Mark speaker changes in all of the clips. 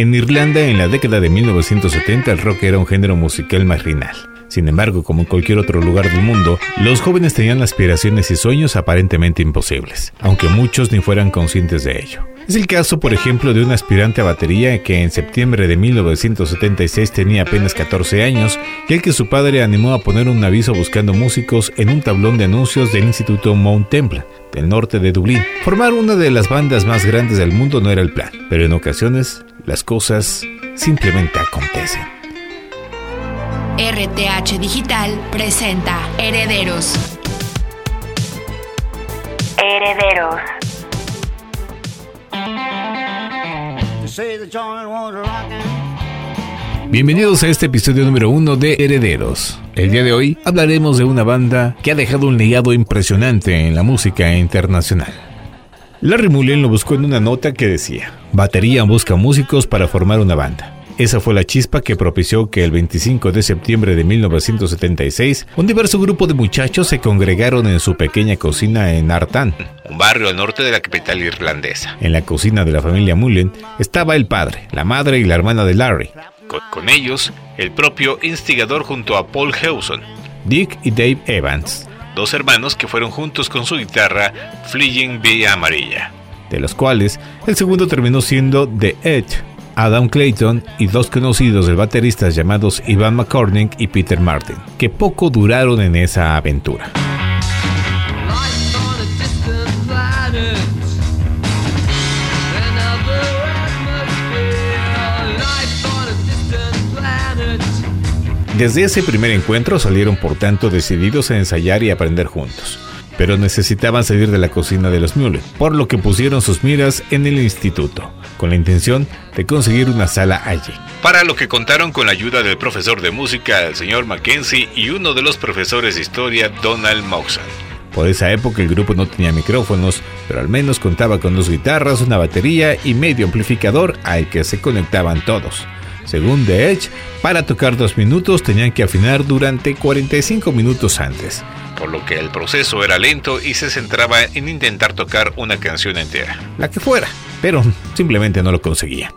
Speaker 1: En Irlanda, en la década de 1970, el rock era un género musical marginal. Sin embargo, como en cualquier otro lugar del mundo, los jóvenes tenían aspiraciones y sueños aparentemente imposibles, aunque muchos ni fueran conscientes de ello. Es el caso, por ejemplo, de un aspirante a batería que en septiembre de 1976 tenía apenas 14 años y el que su padre animó a poner un aviso buscando músicos en un tablón de anuncios del Instituto Mount Temple, del norte de Dublín. Formar una de las bandas más grandes del mundo no era el plan, pero en ocasiones las cosas simplemente acontecen.
Speaker 2: RTH Digital presenta Herederos. Herederos.
Speaker 1: Bienvenidos a este episodio número uno de Herederos. El día de hoy hablaremos de una banda que ha dejado un legado impresionante en la música internacional. Larry Mullen lo buscó en una nota que decía, Batería busca músicos para formar una banda. Esa fue la chispa que propició que el 25 de septiembre de 1976 un diverso grupo de muchachos se congregaron en su pequeña cocina en Artan, un barrio al norte de la capital irlandesa. En la cocina de la familia Mullen estaba el padre, la madre y la hermana de Larry. Con, ellos, el propio instigador junto a Paul Hewson, Dick y Dave Evans, dos hermanos que fueron juntos con su guitarra Fleeing Vía Amarilla, de los cuales el segundo terminó siendo The Edge, Adam Clayton y dos conocidos del bateristas llamados Ivan McCormick y Peter Martin, que poco duraron en esa aventura. Desde ese primer encuentro salieron por tanto decididos a ensayar y aprender juntos pero necesitaban salir de la cocina de los Mules, por lo que pusieron sus miras en el instituto, con la intención de conseguir una sala allí. Para lo que contaron con la ayuda del profesor de música, el señor Mackenzie, y uno de los profesores de historia, Donald Moxon. Por esa época el grupo no tenía micrófonos, pero al menos contaba con dos guitarras, una batería y medio amplificador al que se conectaban todos. Según The Edge, para tocar dos minutos tenían que afinar durante 45 minutos antes. Por lo que el proceso era lento y se centraba en intentar tocar una canción entera, la que fuera, pero simplemente no lo conseguía.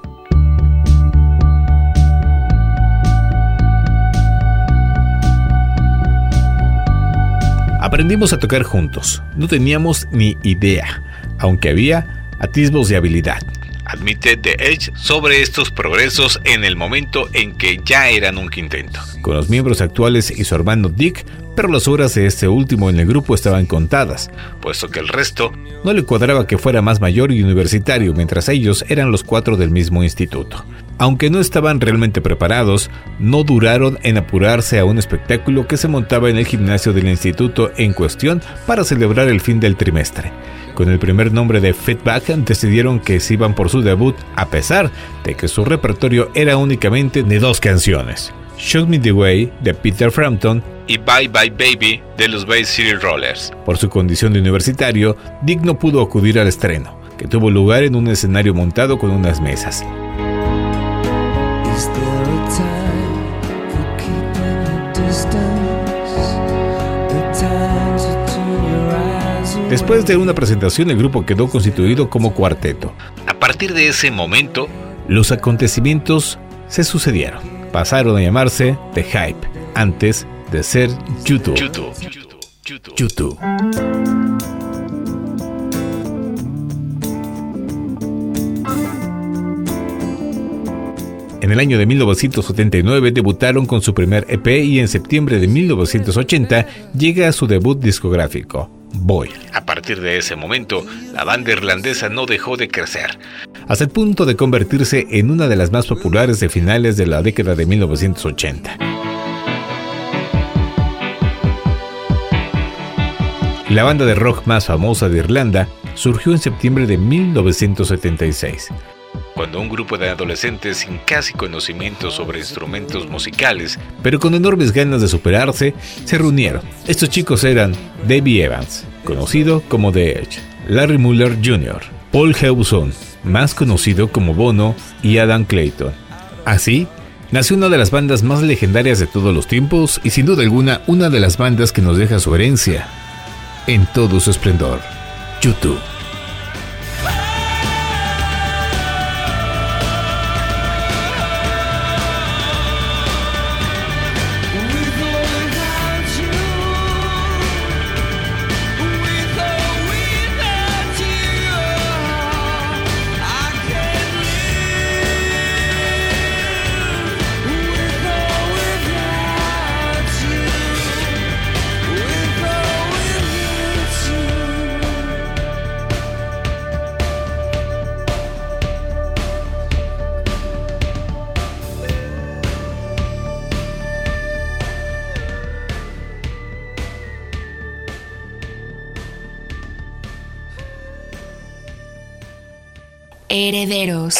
Speaker 1: Aprendimos a tocar juntos, no teníamos ni idea, aunque había atisbos de habilidad admite The Edge sobre estos progresos en el momento en que ya eran un quinteto. Con los miembros actuales y su hermano Dick, pero las horas de este último en el grupo estaban contadas, puesto que el resto no le cuadraba que fuera más mayor y universitario, mientras ellos eran los cuatro del mismo instituto. Aunque no estaban realmente preparados, no duraron en apurarse a un espectáculo que se montaba en el gimnasio del instituto en cuestión para celebrar el fin del trimestre. Con el primer nombre de Feedback decidieron que se iban por su debut a pesar de que su repertorio era únicamente de dos canciones. Show Me the Way de Peter Frampton y Bye Bye Baby de los Bay City Rollers. Por su condición de universitario, Dick no pudo acudir al estreno, que tuvo lugar en un escenario montado con unas mesas. Después de una presentación, el grupo quedó constituido como cuarteto. A partir de ese momento, los acontecimientos se sucedieron. Pasaron a llamarse The Hype, antes de ser YouTube. YouTube. En el año de 1979 debutaron con su primer EP y en septiembre de 1980 llega a su debut discográfico, Boy. A partir de ese momento, la banda irlandesa no dejó de crecer, hasta el punto de convertirse en una de las más populares de finales de la década de 1980. La banda de rock más famosa de Irlanda surgió en septiembre de 1976 cuando un grupo de adolescentes sin casi conocimiento sobre instrumentos musicales, pero con enormes ganas de superarse, se reunieron. Estos chicos eran Debbie Evans, conocido como The Edge, Larry Muller Jr., Paul Hewson, más conocido como Bono, y Adam Clayton. Así, nació una de las bandas más legendarias de todos los tiempos y sin duda alguna una de las bandas que nos deja su herencia en todo su esplendor, YouTube.
Speaker 2: Herederos.